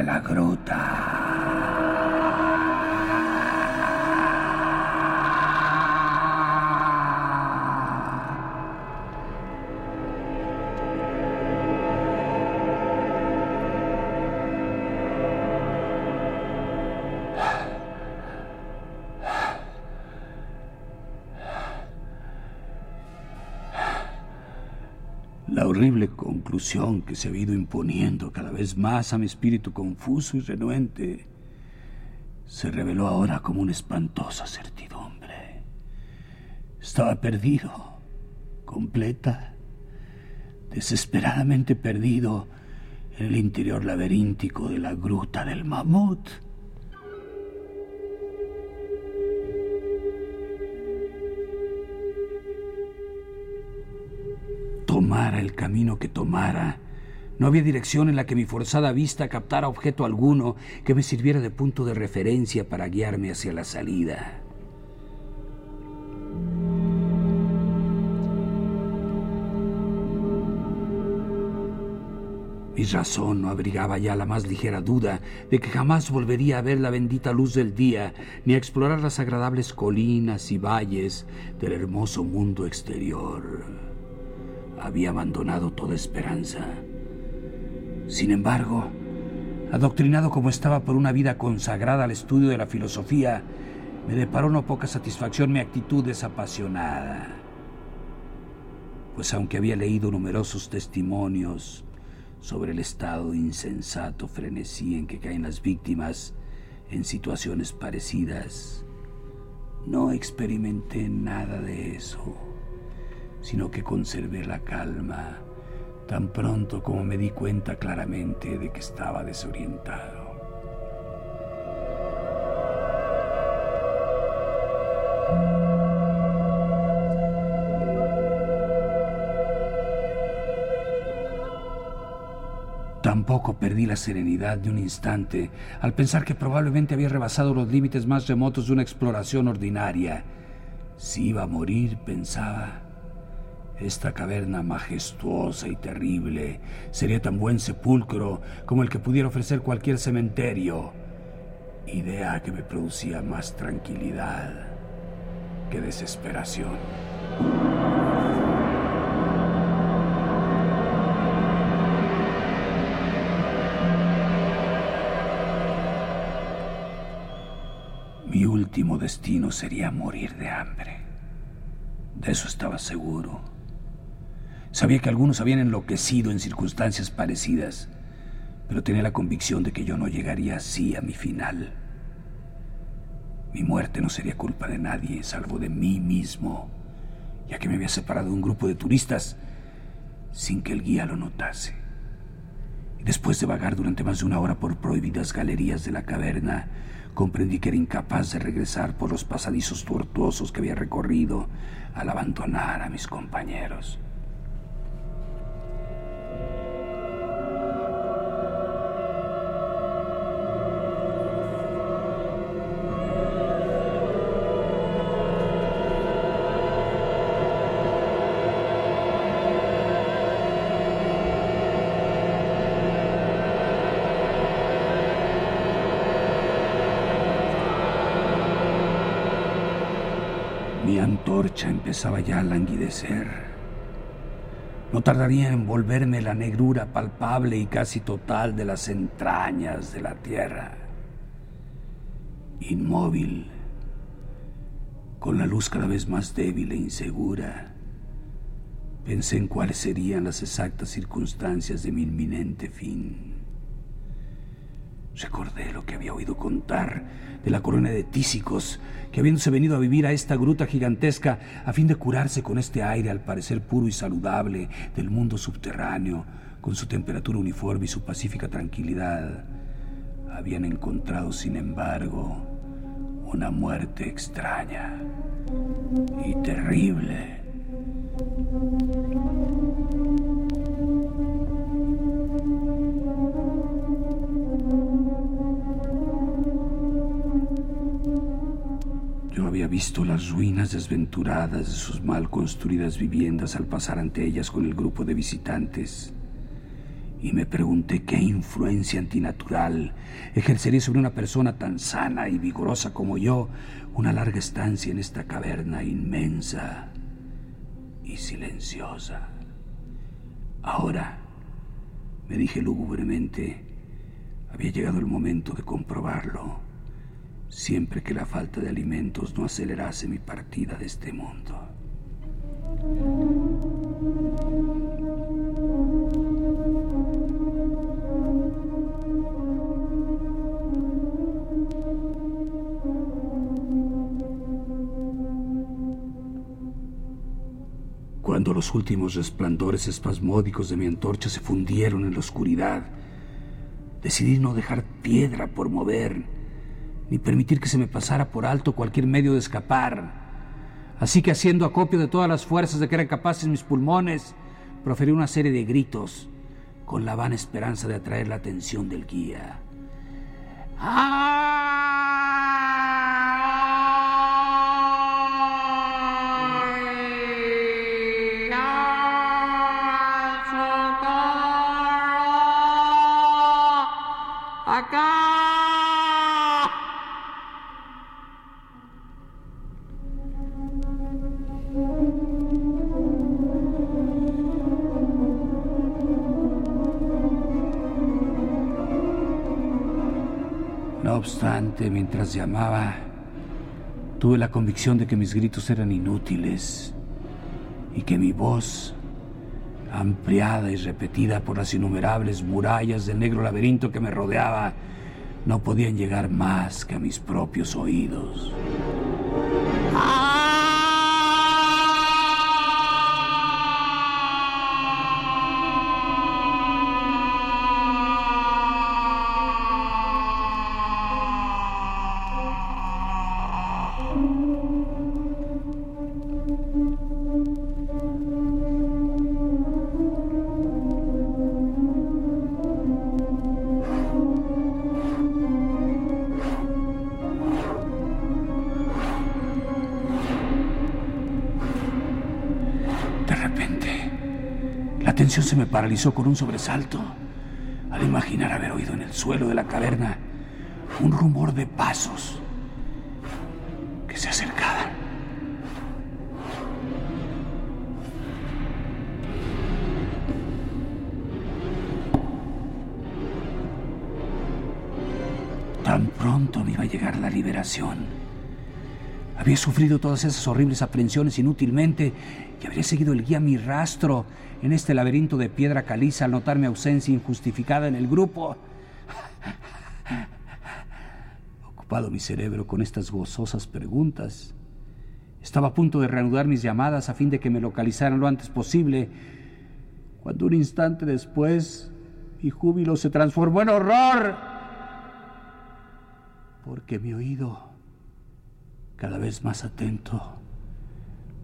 De la gruta. La horrible conclusión que se ha ido imponiendo cada vez más a mi espíritu confuso y renuente se reveló ahora como una espantosa certidumbre. Estaba perdido, completa, desesperadamente perdido en el interior laberíntico de la gruta del mamut. Tomara el camino que tomara, no había dirección en la que mi forzada vista captara objeto alguno que me sirviera de punto de referencia para guiarme hacia la salida. Mi razón no abrigaba ya la más ligera duda de que jamás volvería a ver la bendita luz del día, ni a explorar las agradables colinas y valles del hermoso mundo exterior. Había abandonado toda esperanza. Sin embargo, adoctrinado como estaba por una vida consagrada al estudio de la filosofía, me deparó no poca satisfacción mi actitud desapasionada. Pues aunque había leído numerosos testimonios sobre el estado insensato frenesí en que caen las víctimas en situaciones parecidas, no experimenté nada de eso, sino que conservé la calma tan pronto como me di cuenta claramente de que estaba desorientado. Tampoco perdí la serenidad de un instante al pensar que probablemente había rebasado los límites más remotos de una exploración ordinaria. Si iba a morir, pensaba, esta caverna majestuosa y terrible sería tan buen sepulcro como el que pudiera ofrecer cualquier cementerio. Idea que me producía más tranquilidad que desesperación. Mi último destino sería morir de hambre. De eso estaba seguro. Sabía que algunos habían enloquecido en circunstancias parecidas, pero tenía la convicción de que yo no llegaría así a mi final. Mi muerte no sería culpa de nadie, salvo de mí mismo, ya que me había separado de un grupo de turistas sin que el guía lo notase. Y después de vagar durante más de una hora por prohibidas galerías de la caverna, comprendí que era incapaz de regresar por los pasadizos tortuosos que había recorrido al abandonar a mis compañeros. Mi antorcha empezaba ya a languidecer. No tardaría en envolverme la negrura palpable y casi total de las entrañas de la tierra. Inmóvil, con la luz cada vez más débil e insegura, pensé en cuáles serían las exactas circunstancias de mi inminente fin. Recordé lo que había oído contar de la corona de tísicos, que habiéndose venido a vivir a esta gruta gigantesca a fin de curarse con este aire al parecer puro y saludable del mundo subterráneo, con su temperatura uniforme y su pacífica tranquilidad, habían encontrado, sin embargo, una muerte extraña y terrible. Visto las ruinas desventuradas de sus mal construidas viviendas al pasar ante ellas con el grupo de visitantes. Y me pregunté qué influencia antinatural ejercería sobre una persona tan sana y vigorosa como yo una larga estancia en esta caverna inmensa y silenciosa. Ahora, me dije lúgubremente, había llegado el momento de comprobarlo siempre que la falta de alimentos no acelerase mi partida de este mundo. Cuando los últimos resplandores espasmódicos de mi antorcha se fundieron en la oscuridad, decidí no dejar piedra por mover ni permitir que se me pasara por alto cualquier medio de escapar. Así que haciendo acopio de todas las fuerzas de que eran capaces mis pulmones, proferí una serie de gritos con la vana esperanza de atraer la atención del guía. No mientras llamaba, tuve la convicción de que mis gritos eran inútiles y que mi voz, ampliada y repetida por las innumerables murallas del negro laberinto que me rodeaba, no podían llegar más que a mis propios oídos. De atención se me paralizó con un sobresalto al imaginar haber oído en el suelo de la caverna un rumor de pasos que se acercaban. Tan pronto me iba a llegar la liberación. Había sufrido todas esas horribles aprensiones inútilmente y habría seguido el guía mi rastro en este laberinto de piedra caliza al notar mi ausencia injustificada en el grupo. Ocupado mi cerebro con estas gozosas preguntas, estaba a punto de reanudar mis llamadas a fin de que me localizaran lo antes posible, cuando un instante después mi júbilo se transformó en horror, porque mi oído cada vez más atento,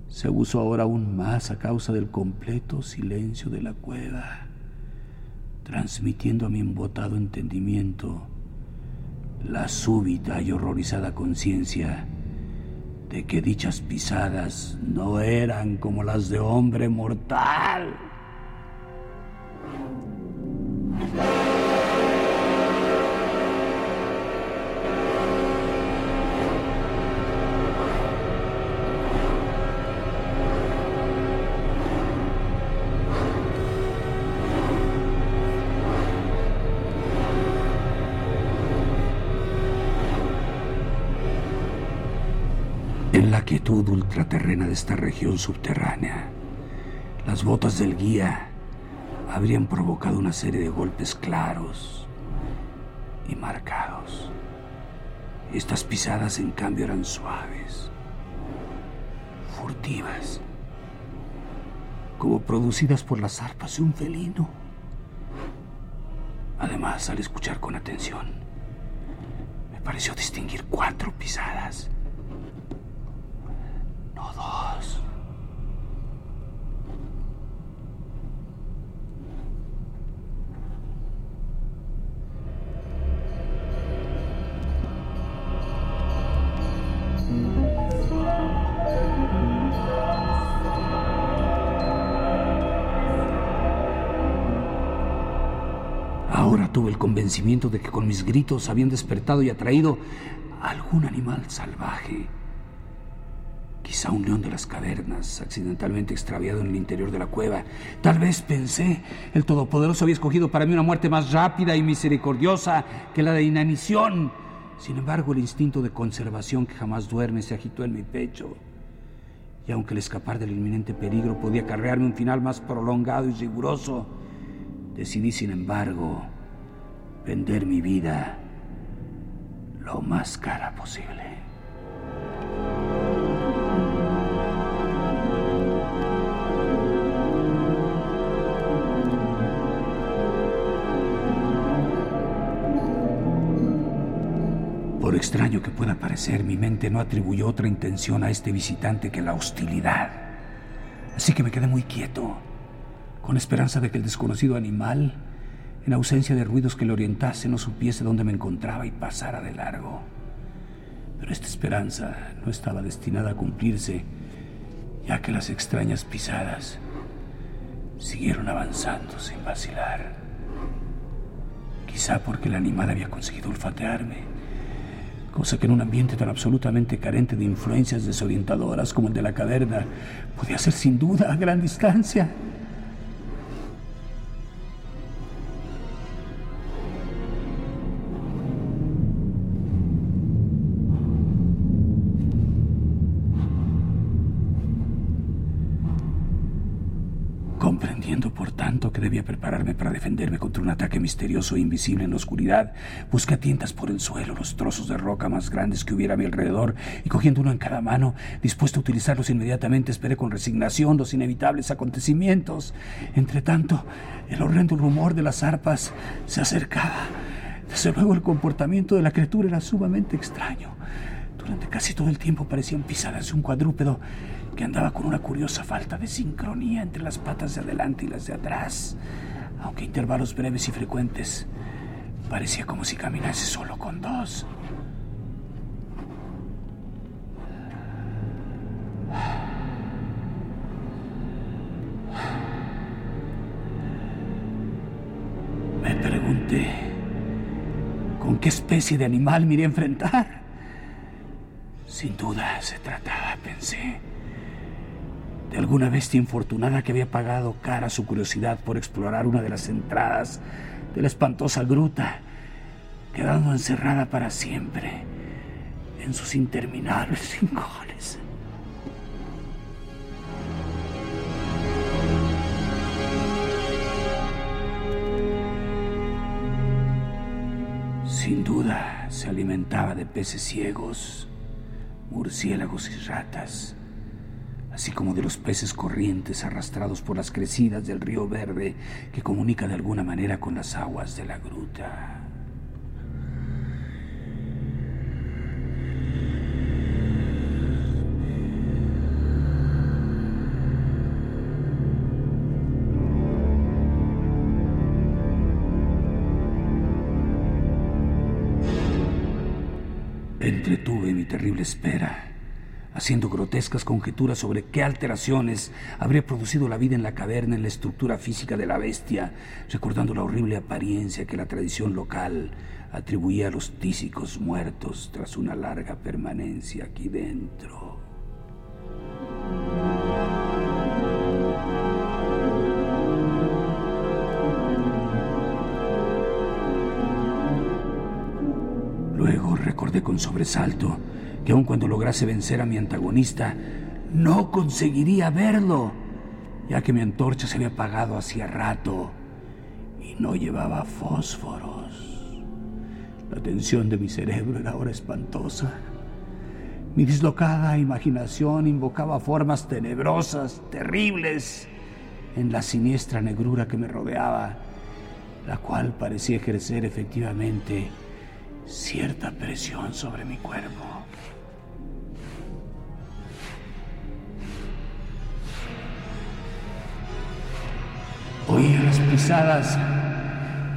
se abusó ahora aún más a causa del completo silencio de la cueva, transmitiendo a mi embotado entendimiento la súbita y horrorizada conciencia de que dichas pisadas no eran como las de hombre mortal. Esta región subterránea, las botas del guía habrían provocado una serie de golpes claros y marcados. Estas pisadas, en cambio, eran suaves, furtivas, como producidas por las arpas de un felino. Además, al escuchar con atención, me pareció distinguir cuatro pisadas, el convencimiento de que con mis gritos habían despertado y atraído a algún animal salvaje. Quizá un león de las cavernas, accidentalmente extraviado en el interior de la cueva. Tal vez pensé, el Todopoderoso había escogido para mí una muerte más rápida y misericordiosa que la de inanición. Sin embargo, el instinto de conservación que jamás duerme se agitó en mi pecho. Y aunque el escapar del inminente peligro podía acarrearme un final más prolongado y riguroso, decidí, sin embargo, vender mi vida lo más cara posible. Por extraño que pueda parecer, mi mente no atribuyó otra intención a este visitante que la hostilidad. Así que me quedé muy quieto, con esperanza de que el desconocido animal, en ausencia de ruidos que le orientase, no supiese dónde me encontraba y pasara de largo. Pero esta esperanza no estaba destinada a cumplirse, ya que las extrañas pisadas siguieron avanzando sin vacilar. Quizá porque el animal había conseguido olfatearme cosa que en un ambiente tan absolutamente carente de influencias desorientadoras como el de la caverna podía ser sin duda a gran distancia. Que debía prepararme para defenderme contra un ataque misterioso e invisible en la oscuridad, busqué a tientas por el suelo los trozos de roca más grandes que hubiera a mi alrededor y cogiendo uno en cada mano, dispuesto a utilizarlos inmediatamente, esperé con resignación los inevitables acontecimientos. Entre tanto, el horrendo rumor de las arpas se acercaba. Desde luego, el comportamiento de la criatura era sumamente extraño. Durante casi todo el tiempo parecían pisadas un cuadrúpedo que andaba con una curiosa falta de sincronía entre las patas de adelante y las de atrás, aunque a intervalos breves y frecuentes parecía como si caminase solo con dos. Me pregunté, ¿con qué especie de animal me iría a enfrentar? Sin duda se trataba, pensé, de alguna bestia infortunada que había pagado cara su curiosidad por explorar una de las entradas de la espantosa gruta, quedando encerrada para siempre en sus interminables rincones. Sin duda se alimentaba de peces ciegos, murciélagos y ratas así como de los peces corrientes arrastrados por las crecidas del río Verde que comunica de alguna manera con las aguas de la gruta. Terrible espera haciendo grotescas conjeturas sobre qué alteraciones habría producido la vida en la caverna en la estructura física de la bestia, recordando la horrible apariencia que la tradición local atribuía a los tísicos muertos tras una larga permanencia aquí dentro. Luego recordé con sobresalto que aun cuando lograse vencer a mi antagonista, no conseguiría verlo, ya que mi antorcha se había apagado hacía rato y no llevaba fósforos. La tensión de mi cerebro era ahora espantosa. Mi dislocada imaginación invocaba formas tenebrosas, terribles, en la siniestra negrura que me rodeaba, la cual parecía ejercer efectivamente cierta presión sobre mi cuerpo. Oía las pisadas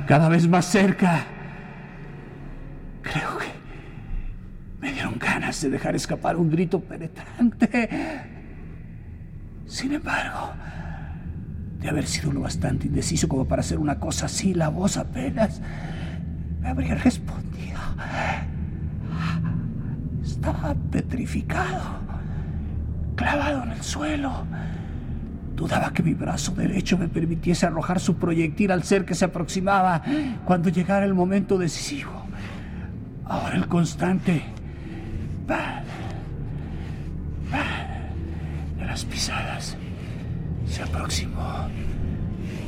cada vez más cerca. Creo que me dieron ganas de dejar escapar un grito penetrante. Sin embargo, de haber sido lo bastante indeciso como para hacer una cosa así, la voz apenas me habría respondido. Petrificado, clavado en el suelo. Dudaba que mi brazo derecho me permitiese arrojar su proyectil al ser que se aproximaba cuando llegara el momento decisivo. Ahora el constante de las pisadas se aproximó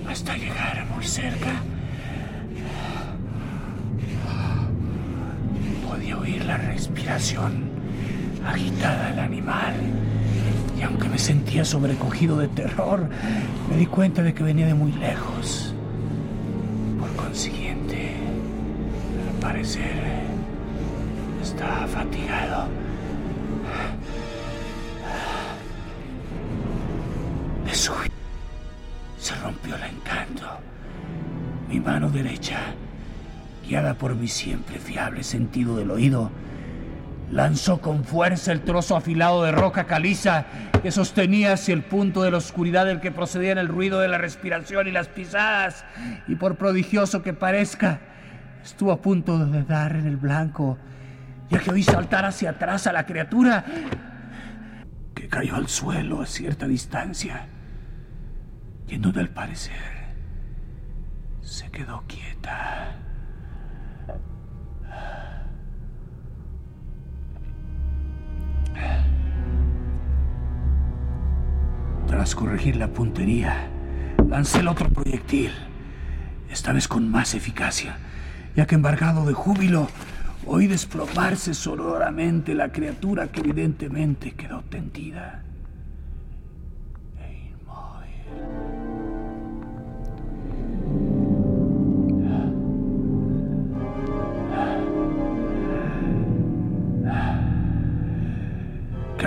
hasta llegar muy cerca. Podía oír la respiración agitada del animal. Y aunque me sentía sobrecogido de terror, me di cuenta de que venía de muy lejos. Por consiguiente, al parecer, estaba fatigado. De se rompió el encanto. Mi mano derecha, guiada por mi siempre fiable sentido del oído, lanzó con fuerza el trozo afilado de roca caliza que sostenía hacia el punto de la oscuridad del que procedían el ruido de la respiración y las pisadas. Y por prodigioso que parezca, estuvo a punto de dar en el blanco, ya que oí saltar hacia atrás a la criatura, que cayó al suelo a cierta distancia, y en donde al parecer se quedó quieta. Tras corregir la puntería, lancé el otro proyectil, esta vez con más eficacia, ya que embargado de júbilo, oí desplomarse sonoramente la criatura que evidentemente quedó tendida.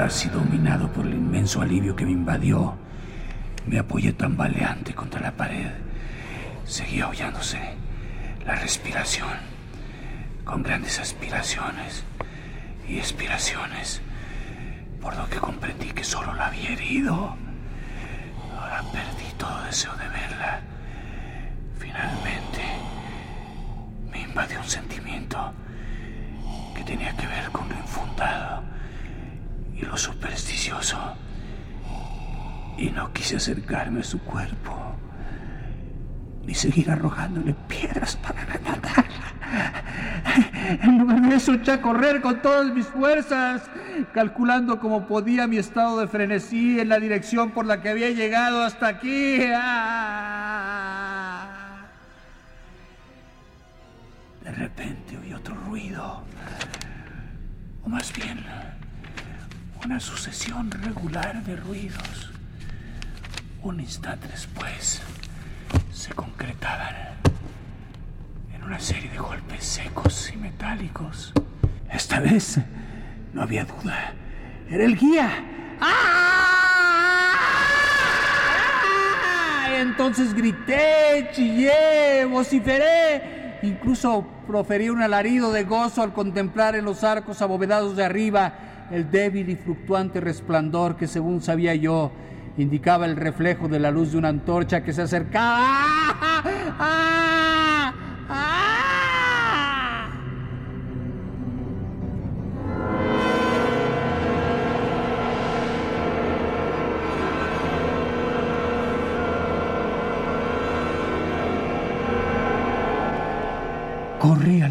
Casi dominado por el inmenso alivio que me invadió, me apoyé tambaleante contra la pared. Seguía hollándose la respiración, con grandes aspiraciones y expiraciones, por lo que comprendí que solo la había herido. Ahora perdí todo deseo de verla. Finalmente, me invadió un sentimiento que tenía que ver con lo infundado y lo supersticioso. Y no quise acercarme a su cuerpo, ni seguir arrojándole piedras para rematarla. En lugar de eso, a correr con todas mis fuerzas, calculando como podía mi estado de frenesí en la dirección por la que había llegado hasta aquí. ¡Ah! De repente oí otro ruido, o más bien una sucesión regular de ruidos. Un instante después se concretaban en una serie de golpes secos y metálicos. Esta vez no había duda. Era el guía. ¡Ah! Entonces grité, chillé, vociferé. Incluso proferí un alarido de gozo al contemplar en los arcos abovedados de arriba el débil y fluctuante resplandor que, según sabía yo, indicaba el reflejo de la luz de una antorcha que se acercaba. ¡Ah! ¡Ah!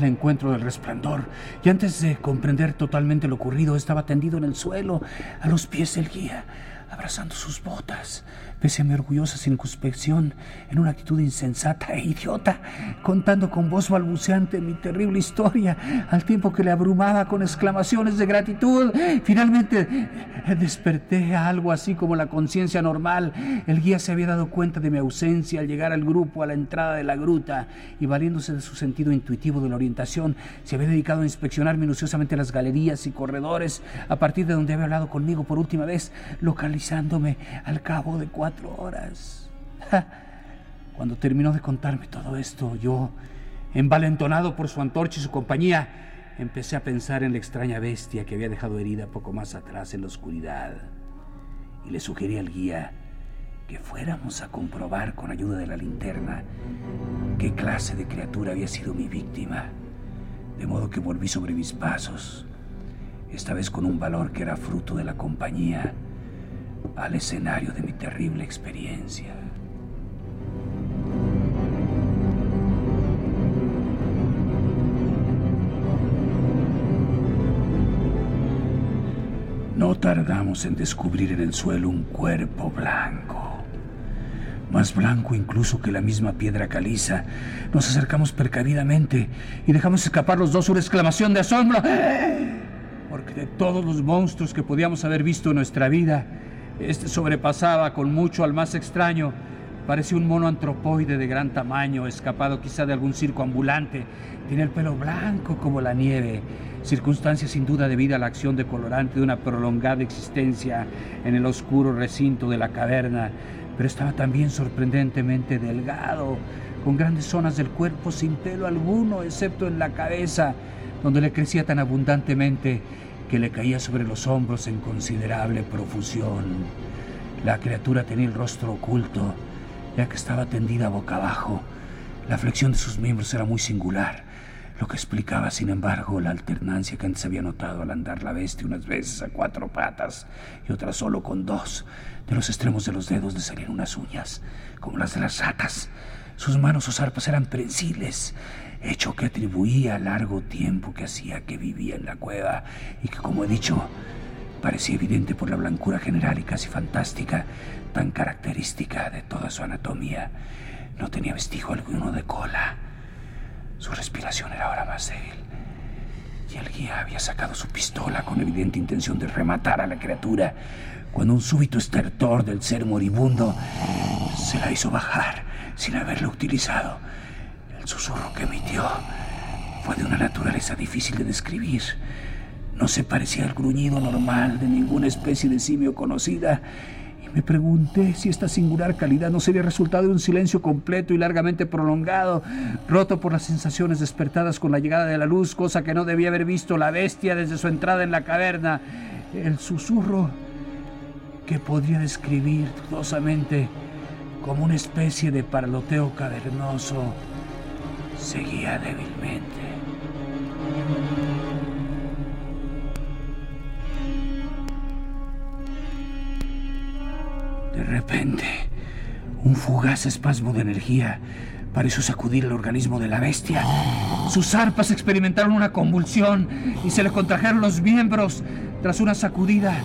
Encuentro del resplandor. Y antes de comprender totalmente lo ocurrido estaba tendido en el suelo, a los pies del guía, abrazando sus botas pese a mi orgullosa circunspección, en una actitud insensata e idiota, contando con voz balbuceante mi terrible historia, al tiempo que le abrumaba con exclamaciones de gratitud. Finalmente desperté a algo así como la conciencia normal. El guía se había dado cuenta de mi ausencia al llegar al grupo a la entrada de la gruta y valiéndose de su sentido intuitivo de la orientación, se había dedicado a inspeccionar minuciosamente las galerías y corredores a partir de donde había hablado conmigo por última vez, localizándome al cabo de cuatro horas. Cuando terminó de contarme todo esto, yo, envalentonado por su antorcha y su compañía, empecé a pensar en la extraña bestia que había dejado herida poco más atrás en la oscuridad. Y le sugerí al guía que fuéramos a comprobar con ayuda de la linterna qué clase de criatura había sido mi víctima. De modo que volví sobre mis pasos, esta vez con un valor que era fruto de la compañía al escenario de mi terrible experiencia. No tardamos en descubrir en el suelo un cuerpo blanco, más blanco incluso que la misma piedra caliza. Nos acercamos precavidamente y dejamos escapar los dos una exclamación de asombro, porque de todos los monstruos que podíamos haber visto en nuestra vida, este sobrepasaba con mucho al más extraño. Parecía un mono antropoide de gran tamaño, escapado quizá de algún circo ambulante. Tiene el pelo blanco como la nieve, circunstancia sin duda debida a la acción de colorante de una prolongada existencia en el oscuro recinto de la caverna, pero estaba también sorprendentemente delgado, con grandes zonas del cuerpo sin pelo alguno, excepto en la cabeza, donde le crecía tan abundantemente que le caía sobre los hombros en considerable profusión. La criatura tenía el rostro oculto, ya que estaba tendida boca abajo. La flexión de sus miembros era muy singular, lo que explicaba, sin embargo, la alternancia que antes había notado al andar la bestia unas veces a cuatro patas y otras solo con dos. De los extremos de los dedos le salían unas uñas, como las de las ratas. Sus manos o zarpas eran prensiles, hecho que atribuía al largo tiempo que hacía que vivía en la cueva y que, como he dicho, parecía evidente por la blancura general y casi fantástica, tan característica de toda su anatomía. No tenía vestigio alguno de cola. Su respiración era ahora más débil. Y el guía había sacado su pistola con evidente intención de rematar a la criatura, cuando un súbito estertor del ser moribundo se la hizo bajar sin haberlo utilizado. El susurro que emitió fue de una naturaleza difícil de describir. No se parecía al gruñido normal de ninguna especie de simio conocida. Y me pregunté si esta singular calidad no sería resultado de un silencio completo y largamente prolongado, roto por las sensaciones despertadas con la llegada de la luz, cosa que no debía haber visto la bestia desde su entrada en la caverna. El susurro que podría describir dudosamente como una especie de parloteo cavernoso seguía débilmente. De repente, un fugaz espasmo de energía pareció sacudir el organismo de la bestia. Sus arpas experimentaron una convulsión y se le contrajeron los miembros. Tras una sacudida,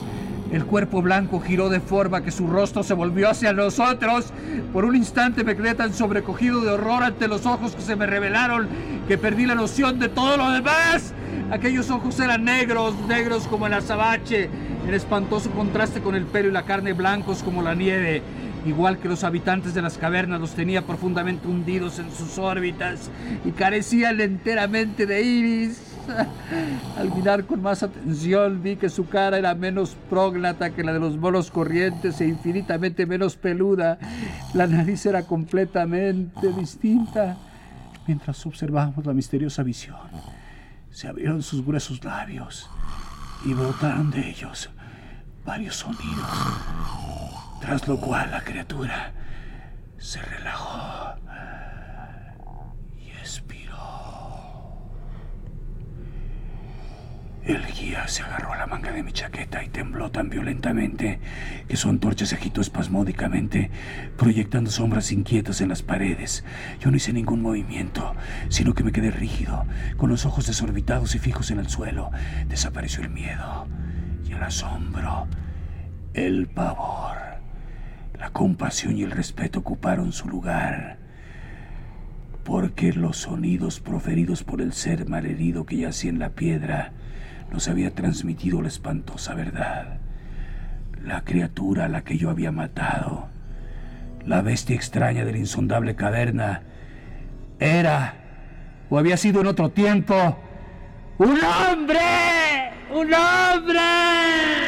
el cuerpo blanco giró de forma que su rostro se volvió hacia nosotros. Por un instante me quedé tan sobrecogido de horror ante los ojos que se me revelaron que perdí la noción de todo lo demás. Aquellos ojos eran negros, negros como el azabache, en espantoso contraste con el pelo y la carne blancos como la nieve. Igual que los habitantes de las cavernas los tenía profundamente hundidos en sus órbitas y carecían enteramente de iris. Al mirar con más atención vi que su cara era menos prógnata que la de los monos corrientes e infinitamente menos peluda. La nariz era completamente distinta. Mientras observábamos la misteriosa visión, se abrieron sus gruesos labios y brotaron de ellos varios sonidos, tras lo cual la criatura se relajó El guía se agarró a la manga de mi chaqueta y tembló tan violentamente que su antorcha se agitó espasmódicamente, proyectando sombras inquietas en las paredes. Yo no hice ningún movimiento, sino que me quedé rígido, con los ojos desorbitados y fijos en el suelo. Desapareció el miedo y el asombro, el pavor. La compasión y el respeto ocuparon su lugar porque los sonidos proferidos por el ser malherido que yacía en la piedra nos había transmitido la espantosa verdad. La criatura a la que yo había matado, la bestia extraña de la insondable caverna, era, o había sido en otro tiempo, un hombre, un hombre.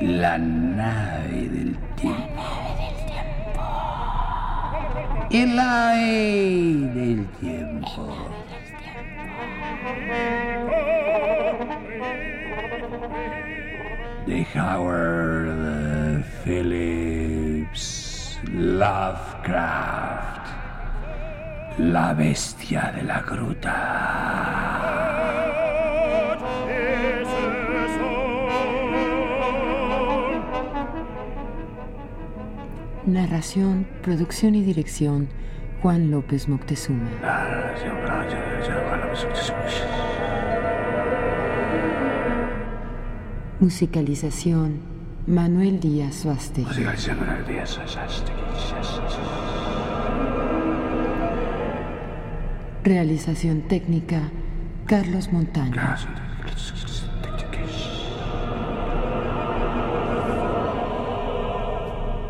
La nave del tiempo. El ave del tiempo. De Howard Phillips Lovecraft. La bestia de la gruta. Narración, producción y dirección, Juan López Moctezuma. Musicalización, Manuel Díaz Suaste. Realización técnica, Carlos Montaño.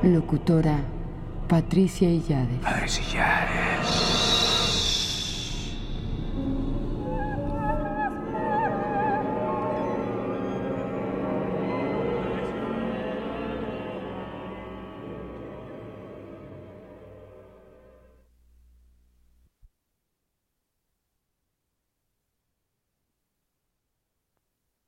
Locutora, Patricia Illade.